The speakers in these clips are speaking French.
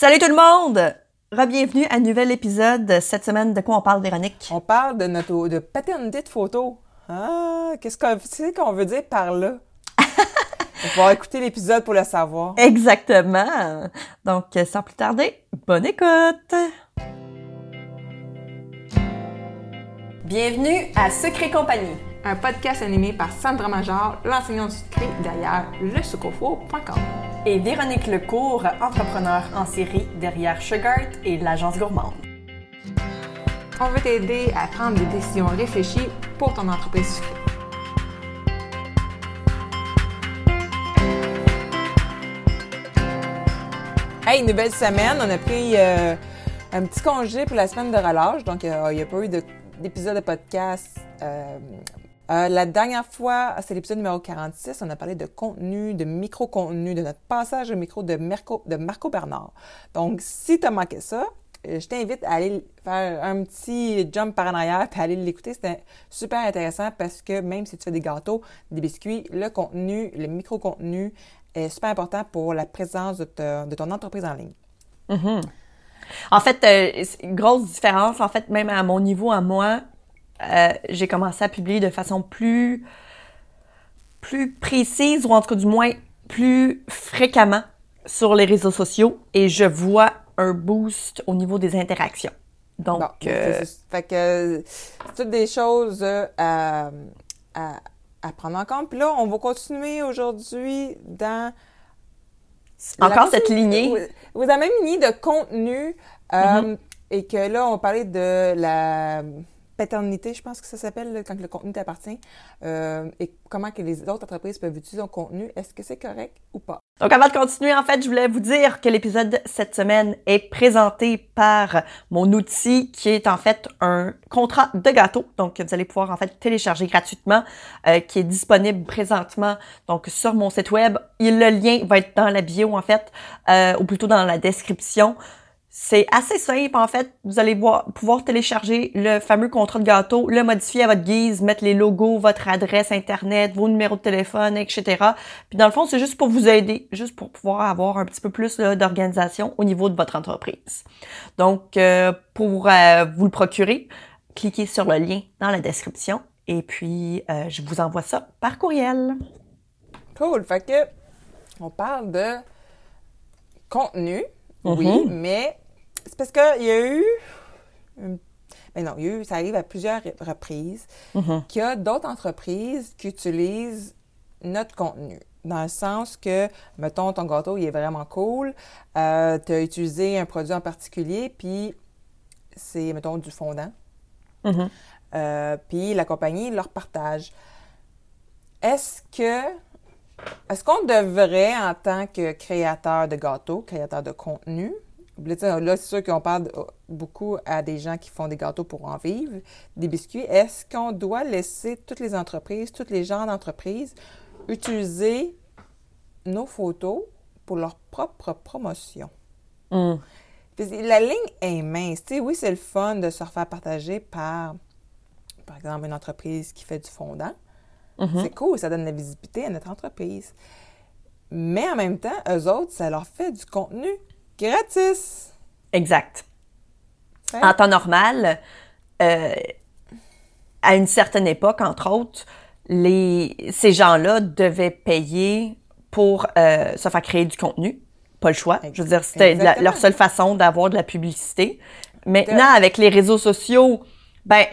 Salut tout le monde! Rebienvenue à un nouvel épisode. Cette semaine, de quoi on parle, Véronique? On parle de notre de paternité de photo. Ah, qu'est-ce qu'on tu qu'on veut dire par là? On va écouter l'épisode pour le savoir. Exactement. Donc, sans plus tarder, bonne écoute! Bienvenue à Secret Compagnie. Un podcast animé par Sandra Major, l'enseignante du secret derrière lesucofo.com. Et Véronique Lecourt, entrepreneur en série derrière Sugart et l'agence gourmande. On veut t'aider à prendre des décisions réfléchies pour ton entreprise sucrée. Hey, nouvelle semaine. On a pris euh, un petit congé pour la semaine de relâche. Donc, euh, il n'y a pas eu d'épisode de, podcast. Euh, la dernière fois, c'est l'épisode numéro 46, on a parlé de contenu, de micro-contenu, de notre passage au micro de, Marco Bernard. Donc, si tu as manqué ça, je t'invite à aller faire un petit jump par en arrière et aller l'écouter. C'était super intéressant parce que même si tu fais des gâteaux, des biscuits, le contenu, le micro-contenu est super important pour la présence de, ton entreprise en ligne. Mm-hmm. En fait, euh, grosse différence, en fait, même à mon niveau, à moi, euh, j'ai commencé à publier de façon plus, plus précise, ou en tout cas du moins plus fréquemment sur les réseaux sociaux, et je vois un boost au niveau des interactions. Donc, euh, fait que c'est toutes des choses à, à prendre en compte. Puis là, on va continuer aujourd'hui dans... Encore cette lignée? Vous, avez même une lignée de contenu. Euh, mm-hmm. Et que là, on parlait de la je pense que ça s'appelle quand le contenu t'appartient, euh, et comment que les autres entreprises peuvent utiliser ton contenu. Est-ce que c'est correct ou pas? Donc, avant de continuer, en fait, je voulais vous dire que l'épisode cette semaine est présenté par mon outil qui est en fait un contrat de gâteau. Donc, vous allez pouvoir en fait télécharger gratuitement, euh, qui est disponible présentement donc sur mon site web. Et le lien va être dans la bio en fait, euh, ou plutôt dans la description. C'est assez simple, en fait. Vous allez pouvoir télécharger le fameux contrat de gâteau, le modifier à votre guise, mettre les logos, votre adresse Internet, vos numéros de téléphone, etc. Puis dans le fond, c'est juste pour vous aider, juste pour pouvoir avoir un petit peu plus d'organisation au niveau de votre entreprise. Donc, euh, pour euh, vous le procurer, cliquez sur le lien dans la description et puis euh, je vous envoie ça par courriel. Cool. Fait que on parle de contenu. Oui, mm-hmm. mais parce qu'il y a eu. Ben non, il y a eu, ça arrive à plusieurs reprises mm-hmm. qu'il y a d'autres entreprises qui utilisent notre contenu. Dans le sens que, mettons, ton gâteau, il est vraiment cool. Euh, tu as utilisé un produit en particulier, puis c'est, mettons, du fondant. Mm-hmm. Euh, puis la compagnie leur partage. Est-ce que est-ce qu'on devrait, en tant que créateur de gâteaux, créateur de contenu, Là, c'est sûr qu'on parle beaucoup à des gens qui font des gâteaux pour en vivre, des biscuits. Est-ce qu'on doit laisser toutes les entreprises, tous les genres d'entreprises utiliser nos photos pour leur propre promotion? Hmm. La ligne est mince. oui, c'est le fun de se refaire partager par, par exemple, une entreprise qui fait du fondant. Mm-hmm. C'est cool, ça donne la visibilité à notre entreprise. Mais en même temps, eux autres, ça leur fait du contenu Gratis. Exact. En temps normal, euh, à une certaine époque, entre autres, les, ces gens-là devaient payer pour euh, se faire créer du contenu. Pas le choix. Je veux dire, c'était leur seule façon d'avoir de la publicité. Maintenant, avec les réseaux sociaux, ben,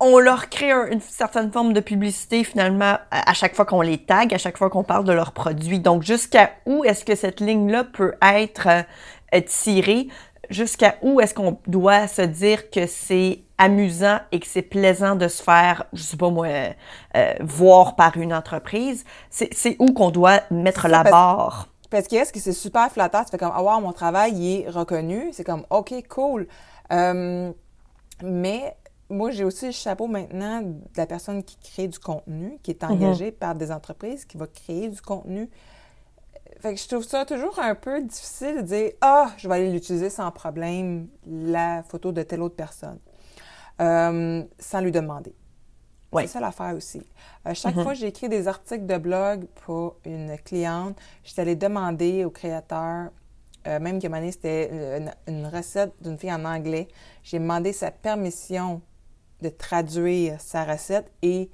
on leur crée une certaine forme de publicité finalement à, chaque fois qu'on les tag, à chaque fois qu'on parle de leurs produits. Donc jusqu'à où est-ce que cette ligne-là peut être euh, tirée? Jusqu'à où est-ce qu'on doit se dire que c'est amusant et que c'est plaisant de se faire, je sais pas moi, euh, voir par une entreprise? C'est où qu'on doit mettre la barre? Parce qu'est-ce que c'est super flatteur, tu fais comme, ah wow, mon travail il est reconnu, c'est comme, ok, cool. Euh, mais moi, j'ai aussi le chapeau maintenant de la personne qui crée du contenu, qui est mhm. engagée par des entreprises, qui va créer du contenu. Fait que je trouve ça toujours un peu difficile de dire Ah, je vais aller l'utiliser sans problème, la photo de telle autre personne, euh, sans lui demander. C'est ça l'affaire aussi. Euh, chaque mhm. fois que j'ai écrit des articles de blog pour une cliente, j'étais allée demander au créateur euh, même que c'était une, une recette d'une fille en anglais. J'ai demandé sa permission de traduire sa recette et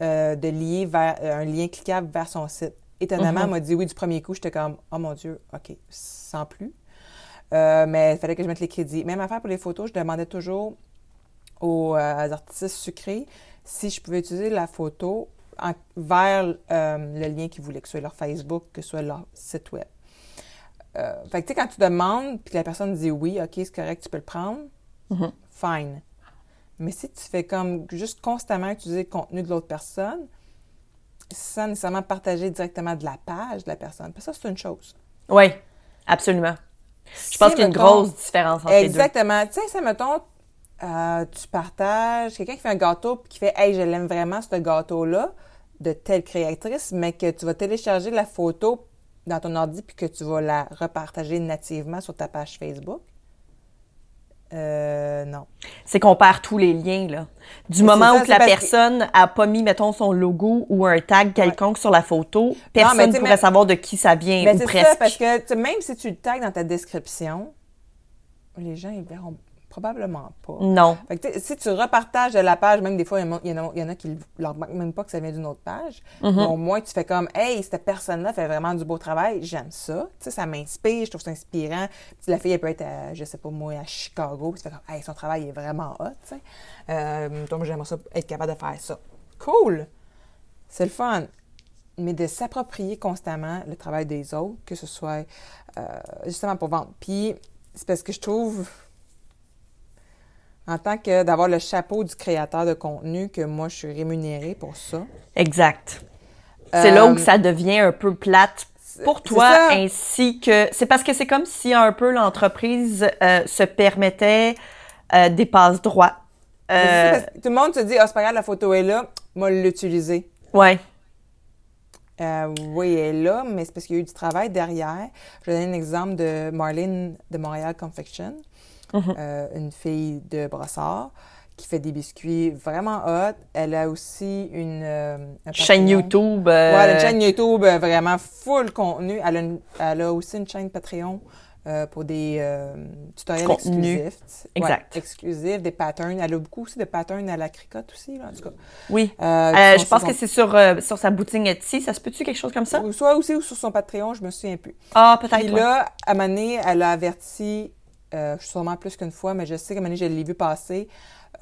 euh, de lier vers euh, un lien cliquable vers son site. Étonnamment, elle m'a dit oui du premier coup. J'étais comme, oh mon Dieu, OK, sans plus. Euh, mais il fallait que je mette les crédits. Même affaire pour les photos, je demandais toujours aux, euh, artistes sucrés si je pouvais utiliser la photo en- vers euh, le lien qu'ils voulaient, que ce soit leur Facebook, que ce soit leur site web. Fait que tu sais, quand tu demandes, puis que la personne dit oui, OK, c'est correct, tu peux le prendre, Mhm. fine. Mais si tu fais comme juste constamment utiliser le contenu de l'autre personne, sans nécessairement partager directement de la page de la personne, ça, c'est une chose. Oui, absolument. Je pense qu'il y a une grosse différence entre Exactement. Tu sais, ça, mettons, euh, tu partages, quelqu'un qui fait un gâteau puis qui fait Hey, je l'aime vraiment, ce gâteau-là, de telle créatrice, mais que tu vas télécharger la photo dans ton ordi puis que tu vas la repartager nativement sur ta page Facebook. Euh, non. C'est qu'on perd tous les liens, là. Du moment ça, où que la parce que- personne a pas mis, mettons, son logo ou un tag quelconque sur la photo, personne sais, pourrait savoir de qui ça vient, Mais ou presque. ça, parce que même si tu le tags dans ta description, les gens, ils verront probablement pas. Non. Fait que, si tu repartages de la page, même des fois, il y en a, il y en a- qui ne leur remarquent même pas que ça vient d'une autre page. Mais au moins, tu fais comme, hey, cette personne-là fait vraiment du beau travail, j'aime ça. Tu sais, ça m'inspire, je trouve ça inspirant. Puis la fille, elle peut être, à, je sais pas moi, à Chicago, puis tu fais comme, hey, son travail est vraiment hot, tu sais. Euh, donc, j'aimerais ça être capable de faire ça. Cool! C'est le fun. Mais de s'approprier constamment le travail des autres, que ce soit euh, justement pour vendre. Puis, c'est parce que je trouve en tant que d'avoir le chapeau du créateur de contenu que moi je suis rémunérée pour ça. Exact. C'est là où Euh, ça devient un peu plate pour toi, ainsi que... C'est parce que c'est comme si un peu l'entreprise euh, se permettait euh, des parce que tout le monde se dit ah c'est pas grave la photo est là, moi l'utiliser. ouais. Euh, oui, elle est là, mais c'est parce qu'il y a eu du travail derrière. Je vais donner un exemple de Marlene de Montréal Confection, Mhm. euh, une fille de Brossard qui fait des biscuits vraiment hot. Elle a aussi une euh, un Chaîne. YouTube. euh, Ouais, elle a une chaîne YouTube euh, vraiment full contenu. Elle a, une- elle a aussi une chaîne Patreon euh, pour des euh, tutoriels Contenu. exclusifs. Exact. Ouais, exclusifs, des patterns. Elle a beaucoup aussi de patterns à la cricotte aussi, là, en tout cas. Oui. Euh, Euh, je pense que c'est sur, euh, sur sa boutique Etsy. Ça se peut-tu quelque chose comme ça? Soit aussi ou sur son Patreon, je me souviens plus. Ah, peut-être. Ouais. là, à donné, elle a averti, euh, sûrement plus qu'une fois, mais je sais qu'à un moment donné, je l'ai vu passer.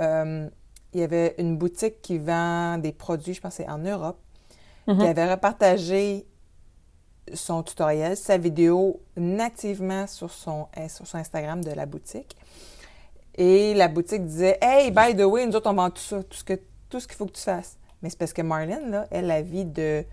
euh, il y avait une boutique qui vend des produits, je pense que c'est en Europe, Mhm. qui avait repartagé son tutoriel, sa vidéo nativement sur son, euh, sur son Instagram de la boutique. Et la boutique disait Hey, by the way, nous autres, on vend tout ça, tout ce que tout ce qu'il faut que tu fasses. Mais c'est parce que Marlene, là, elle a vie de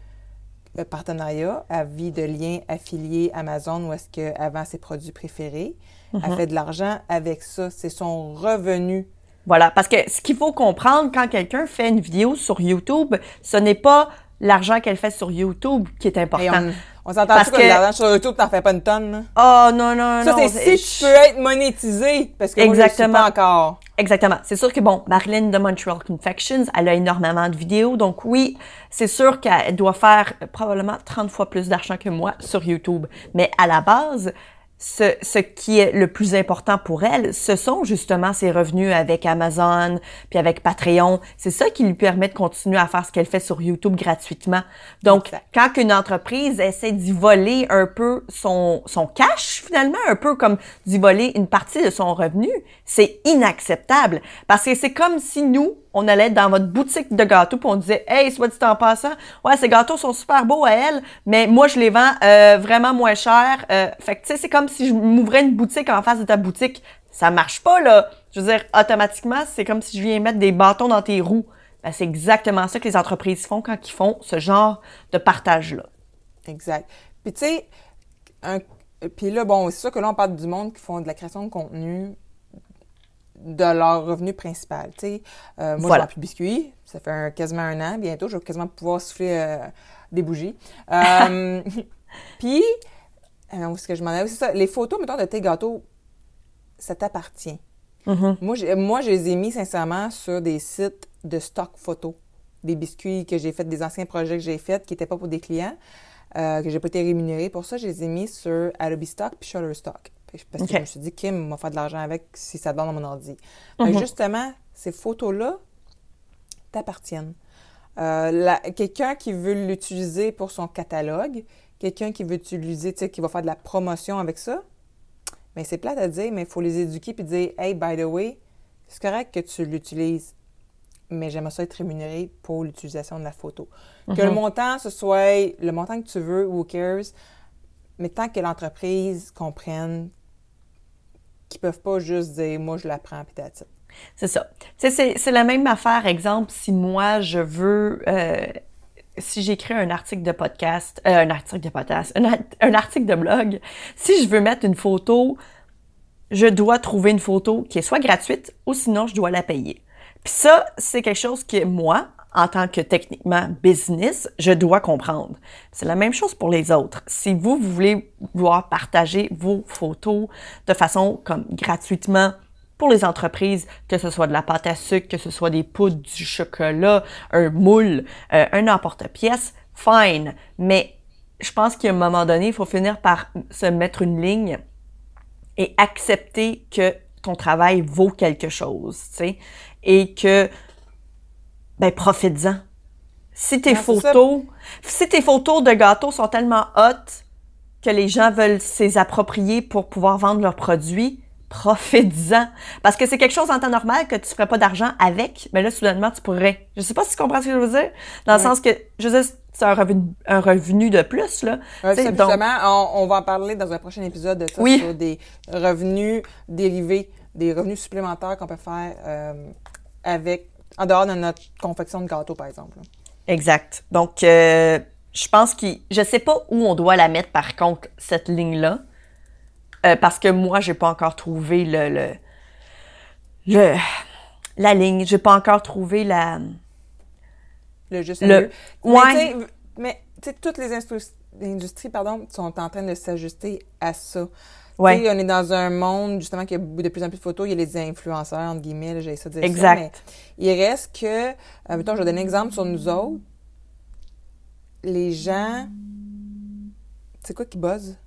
partenariat, elle vit de liens affiliés Amazon où est-ce qu'elle vend ses produits préférés. Elle fait de l'argent avec ça. C'est son revenu. Voilà, parce que ce qu'il faut comprendre quand quelqu'un fait une vidéo sur YouTube, ce n'est pas l'argent qu'elle fait sur YouTube qui est Et important. on on s'entend Parce que, que- l'argent sur YouTube, t'en fais pas une tonne. là? Oh non, non, Ça, non. c'est si tu peux être monétisé. Parce que moi, je le suis Exactement. pas encore. Exactement. C'est sûr que, bon, Marilyn de Montreal Confections, elle a énormément de vidéos. Donc, oui, c'est sûr qu'elle doit faire probablement 30 fois plus d'argent que moi sur YouTube. Mais à la base, ce, ce qui est le plus important pour elle, ce sont justement ses revenus avec Amazon, puis avec Patreon. C'est ça qui lui permet de continuer à faire ce qu'elle fait sur YouTube gratuitement. Donc, quand une entreprise essaie d'y voler un peu son, son cash, finalement, un peu comme d'y voler une partie de son revenu, c'est inacceptable. Parce que c'est comme si nous, on allait dans votre boutique de gâteaux puis on disait, hey, soit dit en passant, ouais, ces gâteaux sont super beaux à elle, mais moi, je les vends euh, vraiment moins cher. Euh, fait que, tu sais, c'est comme si je m'ouvrais une boutique en face de ta boutique. Ça marche pas, là. Je veux dire, automatiquement, c'est comme si je viens mettre des bâtons dans tes roues. Ben, c'est exactement ça que les entreprises font quand ils font ce genre de partage-là. Exact. Puis tu sais, un- puis là, bon, c'est sûr que là, on parle du monde qui font de la création de contenu de leur revenu principal. Euh, moi, Voilà. je vends plus de biscuits. Ça fait un- quasiment un an. Bientôt, je vais quasiment pouvoir souffler euh, des bougies. Euh, puis, où est-ce que je m'en allais? C'est ça. Les photos, mettons, de tes gâteaux, ça t'appartient. Mhm. Moi, moi, je les ai mis sincèrement sur des sites de stock photo. Des biscuits que j'ai fait, des anciens projets que j'ai faits qui n'étaient pas pour des clients. que j'ai pas été rémunérée pour ça, je les ai mis sur Adobe Stock puis Shutterstock. Parce que je me suis dit, Kim va faire de l'argent avec si ça donne dans mon ordi. Fait que Mhm. justement, ces photos-là t'appartiennent. Euh, la- quelqu'un qui veut l'utiliser pour son catalogue, quelqu'un qui veut utiliser, tu sais, qui va faire de la promotion avec ça, mais c'est plate à dire, mais il faut les éduquer puis dire, hey, by the way, c'est correct que tu l'utilises, mais j'aimerais ça être rémunéré pour l'utilisation de la photo. Que le Mhm. montant, ce soit le montant que tu veux, who cares, mais tant que l'entreprise comprenne qu'ils peuvent pas juste dire, moi, je la prends, puis. C'est ça. C'est, la même affaire, exemple, si moi, je veux... euh, si j'écris un article de podcast, euh, un article de podcast, un, un article de blog, si je veux mettre une photo, je dois trouver une photo qui est soit gratuite ou sinon je dois la payer. Puis ça, c'est quelque chose que moi, en tant que techniquement business, je dois comprendre. C'est la même chose pour les autres. Si vous, voulez vouloir partager vos photos de façon comme gratuitement pour les entreprises, que ce soit de la pâte à sucre, que ce soit des poudres, du chocolat, un moule, euh, un emporte-pièce, fine. Mais je pense qu'à un moment donné, il faut finir par se mettre une ligne et accepter que ton travail vaut quelque chose, tu sais, et que, ben, profites-en. Si tes Non, ça. photos, si tes photos de gâteaux sont tellement hautes que les gens veulent s'les approprier pour pouvoir vendre leurs produits, profites-en. Parce que c'est quelque chose en temps normal que tu ferais pas d'argent avec, mais là, soudainement, tu pourrais. Je sais pas si tu comprends ce que je veux dire. Dans le sens que, je veux dire, c'est un revenu, un revenu de plus, là. Ouais, Tu sais, ça, donc- justement, on, on va en parler dans un prochain épisode de ça, Oui. sur des revenus dérivés, des revenus supplémentaires qu'on peut faire euh, avec, en dehors de notre confection de gâteau, par exemple. Exact. Donc, euh, je pense que je sais pas où on doit la mettre par contre cette ligne-là, Euh, parce que moi j'ai pas encore trouvé le le, le la ligne. J'ai pas encore trouvé la. Le juste Le-. Ouais. Mais tu sais, toutes les industries pardon, sont en train de s'ajuster à ça. Ouais. On est dans un monde, justement, qui a de plus en plus de photos. Il y a les influenceurs, entre guillemets, j'ai ça de dire Exact. ça. Mais il reste que, euh, mettons, je vais donner un exemple sur nous autres. Les gens, c'est quoi qui buzz?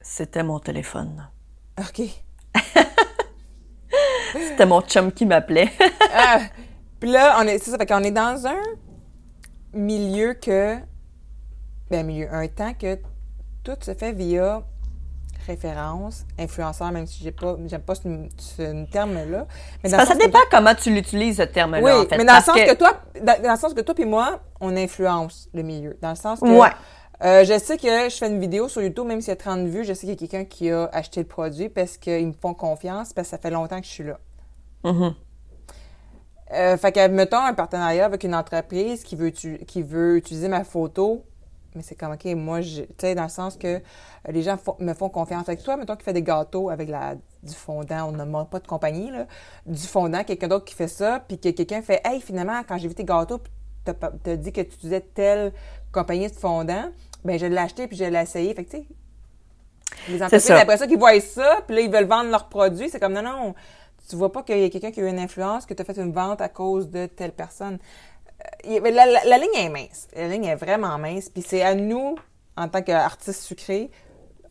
C'était mon téléphone. OK. C'était mon chum qui m'appelait. Ah, Puis là, on est, c'est ça, fait qu'on est dans un milieu que, ben, milieu, un temps que tout se fait via référence, influenceur, même si j'ai pas, j'aime pas ce, ce terme-là. Mais dans Ça, que- dépend comment tu l'utilises ce terme-là. Oui, en fait, mais dans le sens que, toi, dans, dans le sens que toi puis moi, on influence le milieu. Dans le sens que, Ouais. euh, je sais que je fais une vidéo sur YouTube, même s'il y a 30 vues, je sais qu'il y a quelqu'un qui a acheté le produit parce qu'ils me font confiance, parce que ça fait longtemps que je suis là. Mhm. Euh, fait que, mettons un partenariat avec une entreprise qui veut, qui veut utiliser ma photo, mais c'est comme, OK, moi, tu sais, dans le sens que euh, les gens me font confiance. Avec toi, mettons, qui fait des gâteaux avec la, du fondant, on n'a pas de compagnie, là, du fondant, quelqu'un d'autre qui fait ça, puis que quelqu'un fait, hey, finalement, quand j'ai vu tes gâteaux, pas- t'as dit que tu utilisais telle compagnie de fondant, ben je l'ai acheté, puis je l'ai essayé. Fait que, tu sais, les entreprises, ça. après ça, qui voient ça, puis là, ils veulent vendre leurs produits, c'est comme, non, non, tu vois pas qu'il y a quelqu'un qui a eu une influence, que tu as fait une vente à cause de telle personne. La, ligne est mince. La ligne est vraiment mince. Puis c'est à nous, en tant qu'artistes sucrés,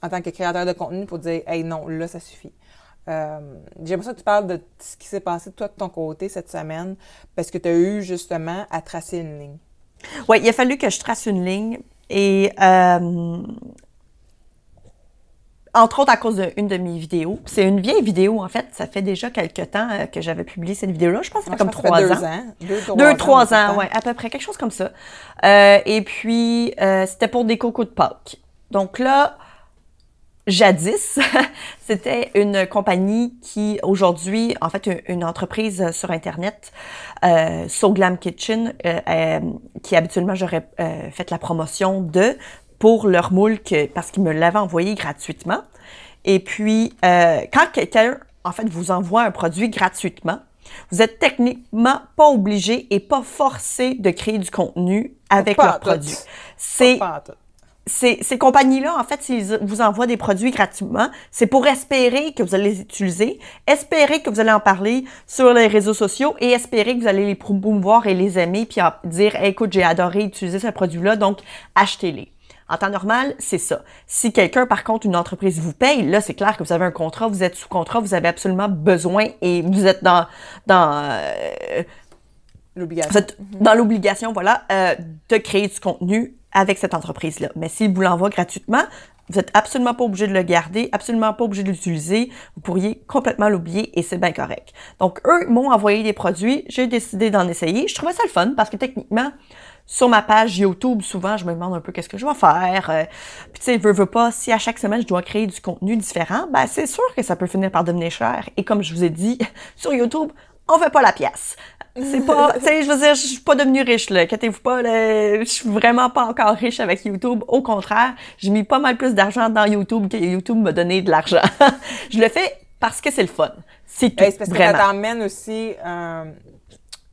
en tant que créateurs de contenu, pour dire, hey, non, là, ça suffit. Euh, J'aimerais ça que tu parles de ce qui s'est passé, toi, de ton côté, cette semaine, parce que tu as eu, justement, à tracer une ligne. Oui, il a fallu que je trace une ligne et euh, entre autres à cause d'une de mes vidéos. C'est une vieille vidéo, en fait. Ça fait déjà quelques temps euh, que j'avais publié cette vidéo-là. Je pense que ça fait Moi, comme trois ans. Deux, trois Deux, ans, ouais, à peu près, quelque chose comme ça. Euh, et puis, euh, c'était pour des cocos de Pâques. Donc là, jadis, c'était une compagnie qui, aujourd'hui, en fait, une, une entreprise sur Internet, euh, So Glam Kitchen, euh, euh, qui habituellement j'aurais euh, fait la promotion de pour leur moule que, parce qu'ils me l'avaient envoyé gratuitement. Et puis, euh, quand quelqu'un, en fait, vous envoie un produit gratuitement, vous êtes techniquement pas obligé et pas forcé de créer du contenu avec Pas leur produit. C'est ces, ces compagnies-là, en fait, s'ils vous envoient des produits gratuitement, c'est pour espérer que vous allez les utiliser, espérer que vous allez en parler sur les réseaux sociaux et espérer que vous allez les promouvoir et les aimer, puis dire Hey, écoute, j'ai adoré utiliser ce produit-là, donc achetez-les. En temps normal, c'est ça. Si quelqu'un, par contre, une entreprise vous paye, là, c'est clair que vous avez un contrat, vous êtes sous contrat, vous avez absolument besoin et vous êtes dans, dans, euh, L'obligation. vous êtes dans l'obligation, voilà, euh, de créer du contenu avec cette entreprise-là. Mais s'il vous l'envoie gratuitement, vous n'êtes absolument pas obligé de le garder, absolument pas obligé de l'utiliser. Vous pourriez complètement l'oublier et c'est bien correct. Donc, eux m'ont envoyé des produits. J'ai décidé d'en essayer. Je trouvais ça le fun parce que techniquement, sur ma page YouTube, souvent, je me demande un peu qu'est-ce que je vais faire. Euh, Puis, tu sais, veux, veux pas, si à chaque semaine, je dois créer du contenu différent, ben, c'est sûr que ça peut finir par devenir cher. Et comme je vous ai dit, sur YouTube, on fait pas la pièce. C'est pas, tu sais, je veux dire, je suis pas devenue riche, là. Inquiétez-vous pas, là. Je suis vraiment pas encore riche avec YouTube. Au contraire, j'ai mis pas mal plus d'argent dans YouTube que YouTube m'a donné de l'argent. je le fais parce que c'est le fun. C'est tout. Ouais, c'est parce que ça t'emmène aussi euh,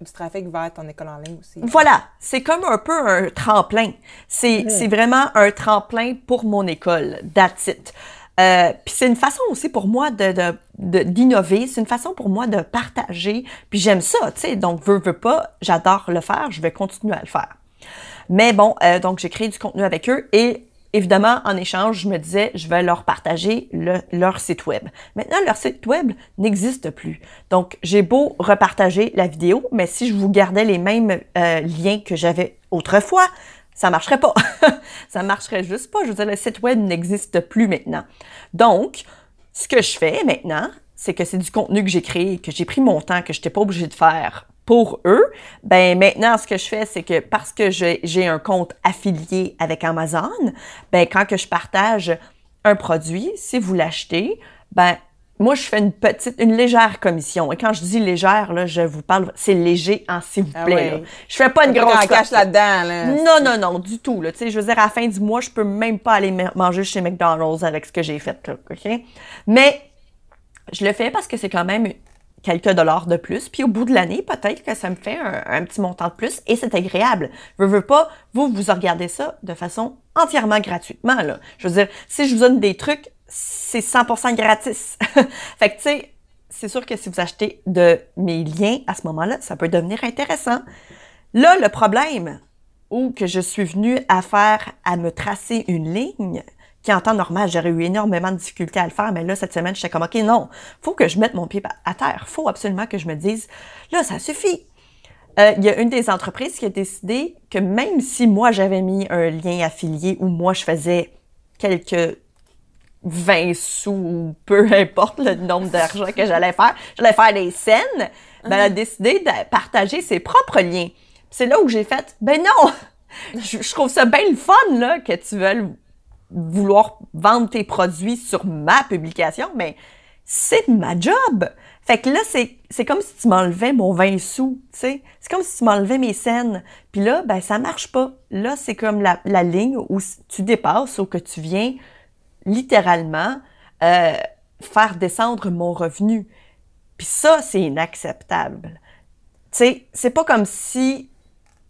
du trafic vers ton école en ligne aussi. Voilà, c'est comme un peu un tremplin. C'est c'est vraiment un tremplin pour mon école, that's it. Euh, puis c'est une façon aussi pour moi de de- de- d'innover, c'est une façon pour moi de partager. Puis j'aime ça, tu sais. Donc veux veux pas, j'adore le faire, je vais continuer à le faire. Mais bon, euh, donc j'ai créé du contenu avec eux et évidemment, en échange, je me disais, je vais leur partager le- leur site web. Maintenant, leur site web n'existe plus. Donc, j'ai beau repartager la vidéo, mais si je vous gardais les mêmes euh, liens que j'avais autrefois, ça marcherait pas. ça marcherait juste pas. Je veux dire, le site web n'existe plus maintenant. Donc, ce que je fais maintenant, c'est que c'est du contenu que j'ai créé, que j'ai pris mon temps, que je n'étais pas obligée de faire pour eux. Ben maintenant, ce que je fais, c'est que parce que j'ai un compte affilié avec Amazon, ben quand que je partage un produit, si vous l'achetez, ben moi je fais une petite, une légère commission. Et quand je dis légère, là, je vous parle, c'est léger en s'il vous Ah plaît. Je fais pas une Pas grosse cote, là. là-dedans, là. Non, non, non, du tout. Là. Tu sais, je veux dire, à la fin du mois, je peux même pas aller ma- manger chez McDonald's avec ce que j'ai fait. Là, OK? Mais je le fais parce que c'est quand même quelques dollars de plus. Puis au bout de l'année, peut-être que ça me fait un, petit montant de plus et c'est agréable. Je veux pas, vous, vous regardez ça de façon entièrement gratuitement. Là. Je veux dire, si je vous donne des trucs, c'est 100% gratis. fait que, tu sais, c'est sûr que si vous achetez de mes liens à ce moment-là, ça peut devenir intéressant. Là, le problème, où que je suis venue à faire, à me tracer une ligne, qui en temps normal, j'aurais eu énormément de difficultés à le faire, mais là, cette semaine, j'étais comme, OK, non, faut que je mette mon pied à terre. faut absolument que je me dise, là, ça suffit. Euh, Il y a une des entreprises qui a décidé que même si moi, j'avais mis un lien affilié où moi, je faisais quelques 20 sous ou peu importe le nombre d'argent que j'allais faire, j'allais faire des scènes, ben, elle a décidé de partager ses propres liens. C'est là où j'ai fait, ben non, je, je trouve ça bien le fun, là, que tu veuilles vouloir vendre tes produits sur ma publication, mais c'est ma job. Fait que là, c'est, c'est comme si tu m'enlevais mon 20 sous, tu sais. C'est comme si tu m'enlevais mes scènes. Puis là, ben, ça marche pas. Là, c'est comme la, la ligne où tu dépasses ou que tu viens littéralement euh, faire descendre mon revenu. Puis ça, c'est inacceptable. Tu sais, c'est pas comme si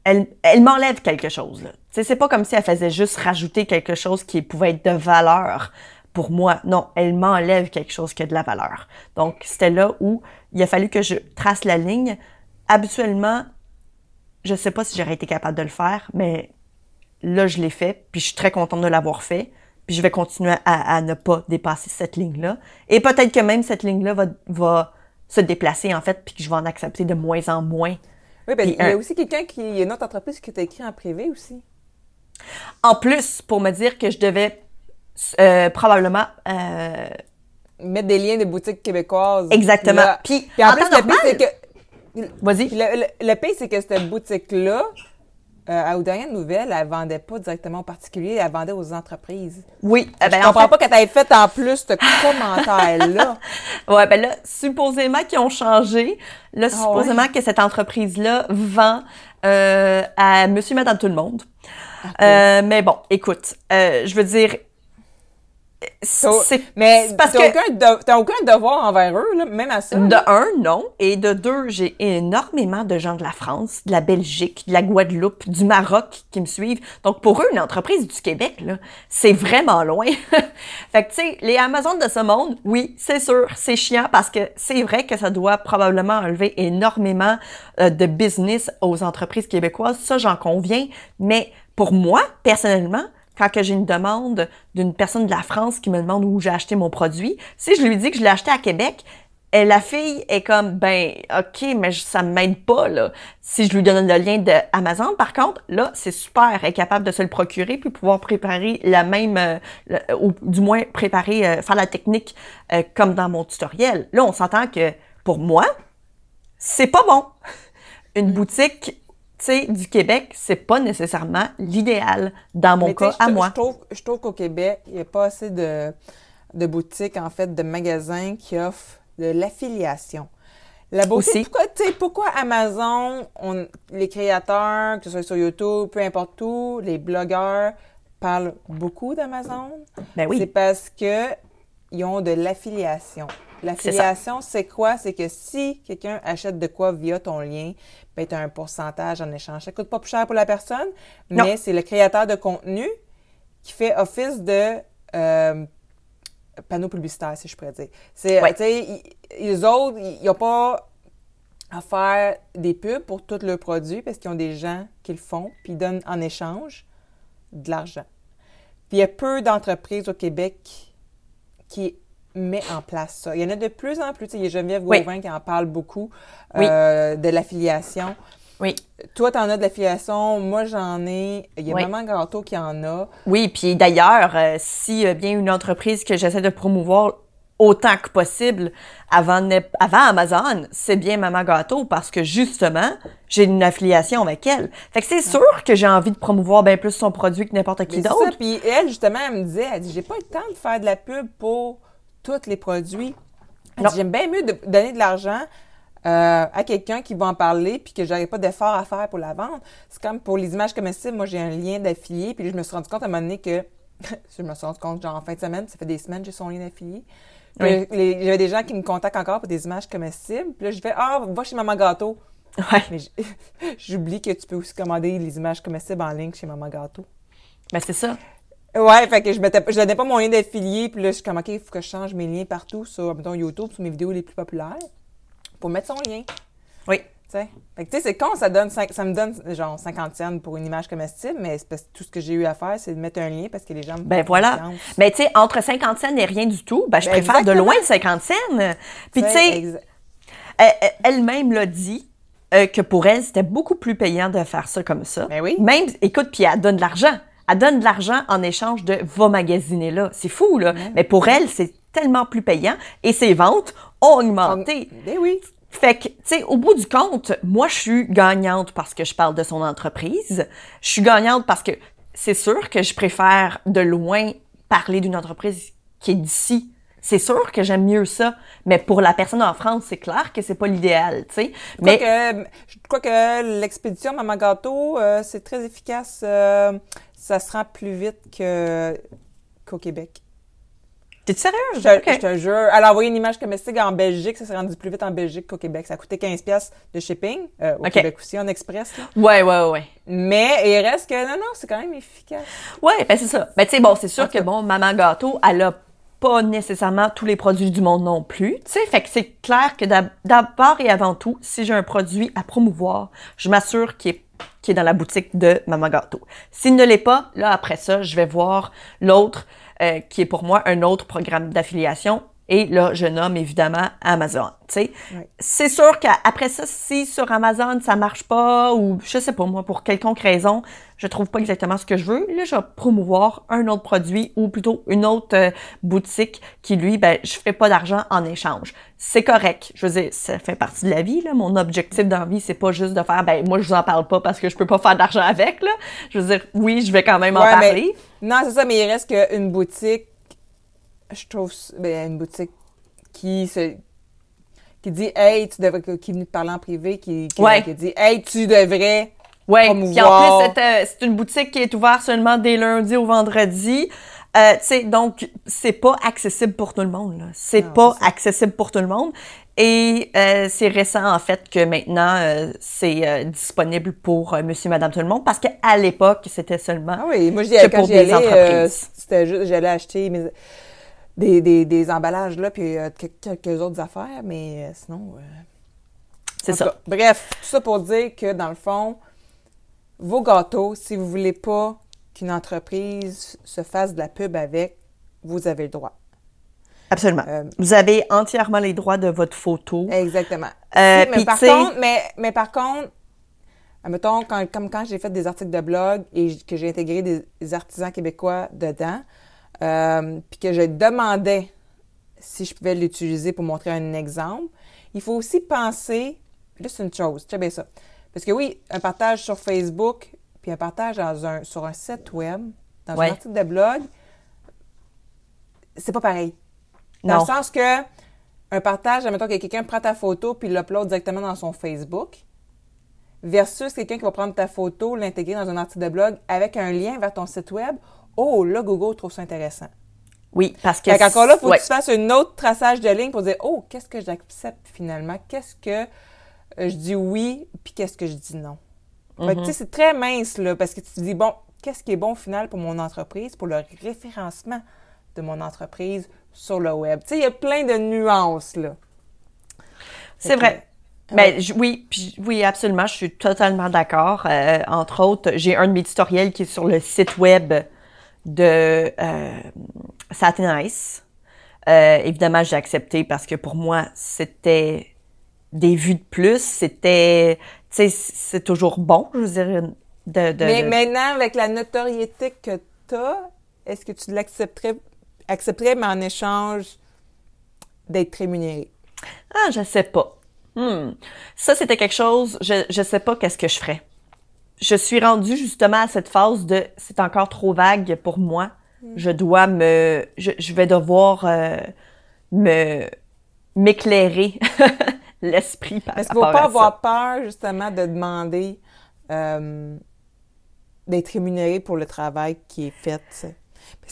elle, m'enlève quelque chose. C'est pas comme si elle faisait juste rajouter quelque chose qui pouvait être de valeur pour moi. Non, elle m'enlève quelque chose qui a de la valeur. Donc, c'était là où il a fallu que je trace la ligne. Habituellement, je sais pas si j'aurais été capable de le faire, mais là, je l'ai fait, puis je suis très contente de l'avoir fait. Puis je vais continuer à, à ne pas dépasser cette ligne-là. Et peut-être que même cette ligne-là va, va se déplacer, en fait, puis que je vais en accepter de moins en moins. Oui, ben, il y a un- aussi quelqu'un qui. Il y a une autre entreprise qui t'a écrit en privé aussi. En plus, pour me dire que je devais euh, probablement... euh, Mettre des liens de boutiques québécoises. Exactement. Là. Puis, Puis en, en plus, le pire, normal- c'est que. Vas-y. Le, le, c'est que cette boutique-là, à aux dernières nouvelles, elle vendait pas directement aux particuliers, elle vendait aux entreprises. Oui. ben, je en comprends fait- pas que t'avais fait en plus ce commentaire-là. Ouais, ben là, supposément qu'ils ont changé. Là, Ah supposément que cette entreprise-là vend euh, à monsieur, madame, tout le monde. Euh, mais bon, écoute, euh, je veux dire, Mais parce t'as que aucun, t'as aucun devoir envers eux, là, même à ça. de là. un, non, et de deux, j'ai énormément de gens de la France, de la Belgique, de la Guadeloupe, du Maroc qui me suivent. Donc pour eux, une entreprise du Québec, là, c'est vraiment loin. fait que tu sais, les Amazones de ce monde, oui, c'est sûr, c'est chiant parce que c'est vrai que ça doit probablement enlever énormément euh, de business aux entreprises québécoises, ça j'en conviens. Mais pour moi, personnellement, quand que j'ai une demande d'une personne de la France qui me demande où j'ai acheté mon produit, si je lui dis que je l'ai acheté à Québec, et la fille est comme, ben, OK, mais ça ne m'aide pas, là. Si je lui donne le lien d'Amazon, par contre, là, c'est super. Elle est capable de se le procurer puis pouvoir préparer la même, euh, ou du moins préparer, euh, faire la technique euh, comme dans mon tutoriel. Là, on s'entend que, pour moi, c'est pas bon. Une boutique, tu sais, du Québec, c'est pas nécessairement l'idéal dans mon cas à moi. Je trouve, je trouve qu'au Québec, il n'y a pas assez de, de boutiques, en fait, de magasins qui offrent de l'affiliation. La beauté, pourquoi, pourquoi Amazon, on, les créateurs, que ce soit sur YouTube, peu importe où, les blogueurs parlent beaucoup d'Amazon? Ben oui. C'est parce que ils ont de l'affiliation. L'affiliation, c'est quoi? C'est que si quelqu'un achète de quoi via ton lien, ben, tu as un pourcentage en échange. Ça coûte pas plus cher pour la personne, mais c'est le créateur de contenu qui fait office de euh, panneau publicitaire, si je pourrais dire. C'est, tu sais, les autres, ils n'ont pas à faire des pubs pour tous leurs produits parce qu'ils ont des gens qui le font, puis ils donnent en échange de l'argent. Puis il y a peu d'entreprises au Québec qui met en place ça. Il y en a de plus en plus. Il y a Geneviève Gauvin qui en parle beaucoup euh, de l'affiliation. Oui. Toi, tu en as de l'affiliation. Moi, j'en ai. Il y a Maman Gâteau qui en a. Oui, puis d'ailleurs, euh, si bien une entreprise que j'essaie de promouvoir autant que possible avant, avant Amazon, c'est bien Maman Gâteau parce que justement, j'ai une affiliation avec elle. Fait que c'est sûr que j'ai envie de promouvoir bien plus son produit que n'importe qui d'autre. Puis elle, justement, elle me disait, elle dit, j'ai pas le temps de faire de la pub pour tous les produits. J'aime bien mieux de donner de l'argent euh, à quelqu'un qui va en parler puis que j'aurais pas d'effort à faire pour la vente. C'est comme pour les images comestibles, moi j'ai un lien d'affilié puis je me suis rendu compte à un moment donné que je me suis rendu compte genre en fin de semaine, ça fait des semaines que j'ai son lien d'affilié. J'avais des gens qui me contactent encore pour des images comestibles. Puis là, je fais Ah, va chez Maman Gâteau. Ouais. Mais j'oublie que tu peux aussi commander les images comestibles en ligne chez Maman Gâteau. Ben, c'est ça. Ouais, fait que je mettais, je donnais pas mon lien d'affilié, puis là, je suis comme, OK, il faut que je change mes liens partout sur, mettons, YouTube, sur mes vidéos les plus populaires pour mettre son lien. Oui. Tu sais, c'est con, ça, donne ça me donne genre 50 cents pour une image comestible, mais tout ce que j'ai eu à faire, c'est de mettre un lien parce que les gens me Ben voilà. Mais tu sais, entre 50 cents et rien du tout, ben je ben, préfère de loin 50 cents. Puis tu sais, elle-même l'a dit, euh, que pour elle, c'était beaucoup plus payant de faire ça comme ça. Ben oui. Même, écoute, puis elle donne de l'argent. Elle donne de l'argent en échange de va magasiner là. C'est fou, là. Mais pour elle, c'est tellement plus payant et ses ventes ont augmenté. Ben oui. Fait que, tu sais, au bout du compte, moi, je suis gagnante parce que je parle de son entreprise. Je suis gagnante parce que c'est sûr que je préfère de loin parler d'une entreprise qui est d'ici. C'est sûr que j'aime mieux ça, mais pour la personne en France, c'est clair que c'est pas l'idéal, tu sais. Mais je crois que l'expédition Maman Gâteau, euh, c'est très efficace. Euh, ça se rend plus vite que qu'au Québec. T'es sérieux? Je, je, te jure. Elle a envoyé une image comestique en Belgique, ça s'est rendu plus vite en Belgique qu'au Québec. Ça a coûté 15$ de shipping, euh, au Québec aussi, en express. Là. Ouais, ouais, ouais. Mais il reste que, non, non, c'est quand même efficace. Ouais, ben c'est ça. Ben tu sais, bon, c'est sûr que, bon, Maman Gâteau, elle a pas nécessairement tous les produits du monde non plus. Tu sais, fait que c'est clair que d'abord et avant tout, si j'ai un produit à promouvoir, je m'assure qu'il est dans la boutique de Maman Gâteau. S'il ne l'est pas, là, après ça, je vais voir l'autre euh, qui est pour moi un autre programme d'affiliation. Et là, je nomme évidemment Amazon. sais. C'est sûr qu'après ça, si sur Amazon ça marche pas ou je sais pas moi pour quelconque raison, je trouve pas exactement ce que je veux, là je vais promouvoir un autre produit ou plutôt une autre euh, boutique qui lui, ben je fais pas d'argent en échange. C'est correct. Je veux dire, ça fait partie de la vie là. Mon objectif dans la vie, c'est pas juste de faire, ben moi je vous en parle pas parce que je peux pas faire d'argent avec là. Je veux dire, oui, je vais quand même en parler. non, c'est ça, mais il reste qu'une boutique, je trouve, ben, une boutique qui se qui dit hey tu devrais qui est venu te parler en privé qui, qui dit hey tu devrais Ouais, puis en plus, euh, c'est une boutique qui est ouverte seulement des lundis au vendredi. Euh, tu sais, donc, c'est pas accessible pour tout le monde. C'est pas accessible pour tout le monde. Et euh, c'est récent, en fait, que maintenant, euh, c'est disponible pour monsieur, madame, tout le monde, parce qu'à l'époque, c'était seulement ah oui, moi, dis, que quand pour des entreprises. c'était juste, j'allais acheter des, des, des, emballages, là, puis quelques autres affaires, mais sinon... c'est ça. bref, tout ça pour dire que, dans le fond, vos gâteaux, si vous voulez pas qu'une entreprise se fasse de la pub avec, vous avez le droit. Absolument. Euh, Vous avez entièrement les droits de votre photo. Exactement. Euh, mais, par contre, mais, mais par contre, admettons, quand, comme quand j'ai fait des articles de blog et que j'ai intégré des artisans québécois dedans, euh, puis que je demandais si je pouvais l'utiliser pour montrer un exemple, il faut aussi penser, là c'est une chose, tu bien ça. Parce que oui, un partage sur Facebook, puis un partage dans un, sur un site web, dans Ouais. un article de blog, c'est pas pareil. Dans Non. le sens que un partage, admettons que quelqu'un prend ta photo puis l'upload directement dans son Facebook, versus quelqu'un qui va prendre ta photo, l'intégrer dans un article de blog avec un lien vers ton site web. Oh, là, Google trouve ça intéressant. Oui, parce que. Fait qu'encore là, il faut ouais. que tu fasses un autre traçage de ligne pour dire, oh, qu'est-ce que j'accepte finalement? Qu'est-ce que euh, je dis oui, puis qu'est-ce que je dis non? Fait que, tu sais, c'est très mince, là, parce que tu te dis, bon, qu'est-ce qui est bon au final pour mon entreprise, pour le référencement de mon entreprise sur le web? Tu sais, il y a plein de nuances, là. C'est vrai. Ben, je- oui, puis- oui, absolument, je suis totalement d'accord. Euh, entre autres, j'ai un de mes tutoriels qui est sur le site web de euh, Satin Ice. Euh, évidemment, j'ai accepté parce que pour moi, c'était des vues de plus. C'était, tu sais, c'est toujours bon, je veux dire, de... de- Mais de- maintenant, avec la notoriété que tu as, est-ce que tu l'accepterais, accepterais, mais en échange d'être rémunéré? Ah, je sais pas. Hmm. Ça, c'était quelque chose, je, je sais pas qu'est-ce que je ferais. Je suis rendue justement à cette phase de c'est encore trop vague pour moi. Je dois me. Je, je vais devoir euh, me m'éclairer l'esprit par Est-ce qu'il ne faut pas avoir peur, justement, de demander euh, d'être rémunéré pour le travail qui est fait?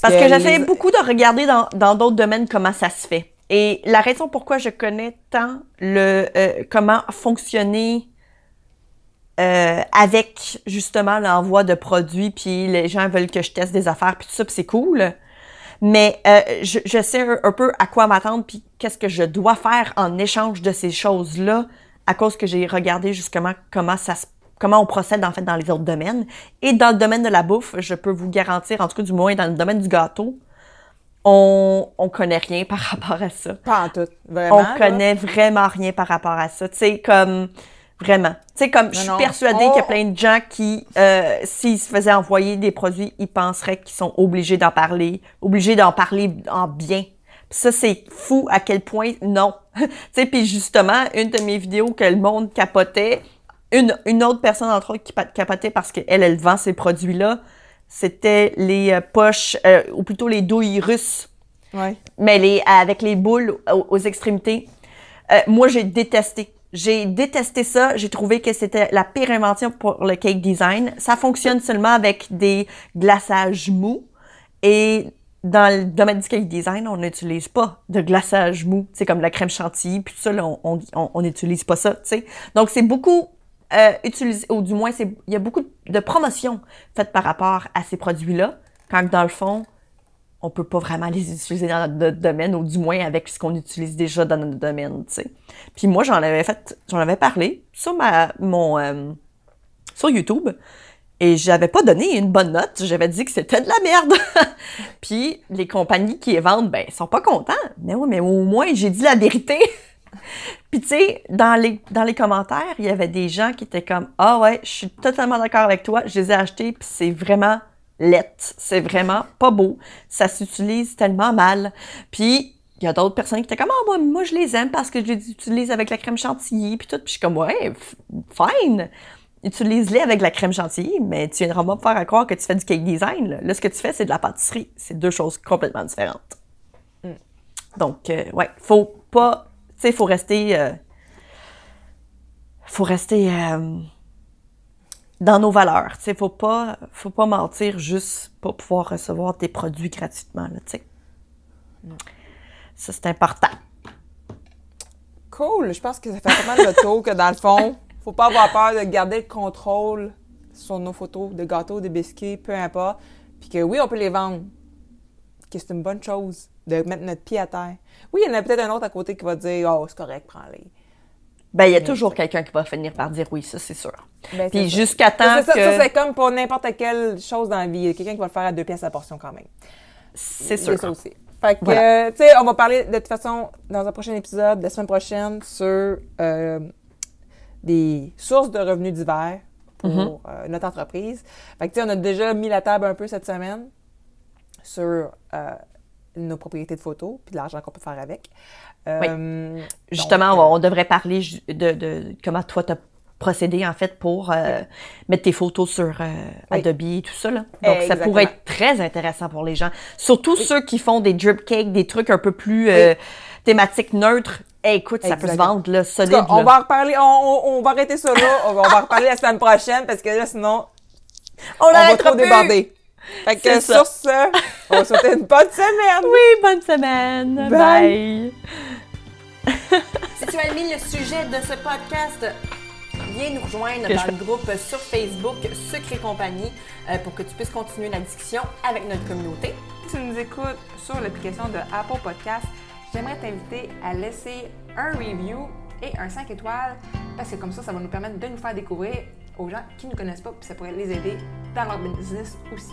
Parce que j'essaie les- beaucoup de regarder dans dans d'autres domaines comment ça se fait. Et la raison pourquoi je connais tant le euh, comment fonctionner euh, avec justement l'envoi de produits, puis les gens veulent que je teste des affaires, puis tout ça, puis c'est cool. Mais euh, je, je sais un, un peu à quoi m'attendre, puis qu'est-ce que je dois faire en échange de ces choses-là, à cause que j'ai regardé justement comment ça se comment on procède en fait dans les autres domaines. Et dans le domaine de la bouffe, je peux vous garantir, en tout cas du moins dans le domaine du gâteau, on, on connaît rien par rapport à ça. Pas en tout, vraiment. On là? connaît vraiment rien par rapport à ça. Tu sais, comme, vraiment. Tu sais, comme, je suis persuadée qu'il y a plein de gens qui, euh, s'ils se faisaient envoyer des produits, ils penseraient qu'ils sont obligés d'en parler, obligés d'en parler en bien. Puis ça, c'est fou à quel point non. tu sais, puis justement, une de mes vidéos que le monde capotait, une, une autre personne, entre autres, qui capotait parce qu'elle, elle vend ces produits-là, c'était les euh, poches, euh, ou plutôt les douilles russes Ouais. mais les, avec les boules aux, aux extrémités. Euh, moi, j'ai détesté. J'ai détesté ça. J'ai trouvé que c'était la pire invention pour le cake design. Ça fonctionne seulement avec des glaçages mous. Et dans le domaine du cake design, on n'utilise pas de glaçage mou. C'est comme la crème chantilly, puis tout ça, là, on- n'utilise pas ça, tu sais. Donc, c'est beaucoup euh, utilisé, ou du moins, il y a beaucoup de promotions faites par rapport à ces produits-là, quand dans le fond, on peut pas vraiment les utiliser dans notre, domaine, ou du moins avec ce qu'on utilise déjà dans notre domaine, tu sais. Puis moi, j'en avais fait, j'en avais parlé sur ma, mon, euh, sur YouTube, et j'avais pas donné une bonne note. J'avais dit que c'était de la merde. Puis les compagnies qui les vendent, ben, sont pas contents. Mais oui, mais au moins, j'ai dit la vérité. Puis tu sais, dans les, dans les commentaires, il y avait des gens qui étaient comme « Ah ouais, je suis totalement d'accord avec toi, je les ai achetés, puis c'est vraiment lettre, c'est vraiment pas beau, ça s'utilise tellement mal. » Puis il y a d'autres personnes qui étaient comme « Ah, moi, moi, je les aime parce que je les utilise avec la crème chantilly, puis tout. » Puis je suis comme « Ouais, fine, utilise-les avec la crème chantilly, mais tu viendras pas me faire à croire que tu fais du cake design. Là, Là, ce que tu fais, c'est de la pâtisserie. C'est deux choses complètement différentes. Donc, euh, ouais, faut pas... Tu sais, faut rester... euh, faut rester euh, dans nos valeurs. Tu sais, faut pas, faut pas mentir juste pour pouvoir recevoir tes produits gratuitement, là, tu sais. Ça, c'est important. Cool. Je pense que ça fait pas mal le tour que dans le fond, faut pas avoir peur de garder le contrôle sur nos photos de gâteaux, de biscuits, peu importe. Puis que oui, on peut les vendre. Que c'est une bonne chose de mettre notre pied à terre. Oui, il y en a peut-être un autre à côté qui va dire Oh, c'est correct, prends-les. Ben, il y a toujours quelqu'un qui va finir par dire oui, ça, c'est sûr. Ben, Puis jusqu'à temps Ça, que... ça, c'est comme pour n'importe quelle chose dans la vie. Il y a quelqu'un qui va le faire à deux pièces à portion quand même. C'est sûr. ça aussi. Fait que, Voilà. euh, tu sais, on va parler de toute façon dans un prochain épisode, la semaine prochaine, sur euh, des sources de revenus divers pour Mm-hmm. euh, notre entreprise. Fait que, tu sais, on a déjà mis la table un peu cette semaine sur euh, nos propriétés de photos puis de l'argent qu'on peut faire avec. Euh, Justement, donc, on, on devrait parler de, de comment toi t'as procédé en fait pour euh, mettre tes photos sur euh, Oui. Adobe et tout ça. Là. Donc ça pourrait être très intéressant pour les gens. Surtout ceux qui font des drip cakes, des trucs un peu plus euh, thématiques neutres. Eh, écoute, ça peut se vendre là, solide. cas, on là. va en reparler, on, on- on va arrêter ça là, on va, en reparler la semaine prochaine parce que là, sinon, On on va trop plus. déborder. Fait que C'est ça. sur ce, on va souhaiter une bonne semaine! Oui, bonne semaine. Bye. Bye. si tu as aimé le sujet de ce podcast, viens nous rejoindre Que dans je le groupe sur Facebook Secret Compagnie euh, pour que tu puisses continuer la discussion avec notre communauté. Si tu nous écoutes sur l'application de Apple Podcast, j'aimerais t'inviter à laisser un review et un 5 étoiles parce que comme ça, ça va nous permettre de nous faire découvrir aux gens qui ne nous connaissent pas puis ça pourrait les aider dans leur business aussi.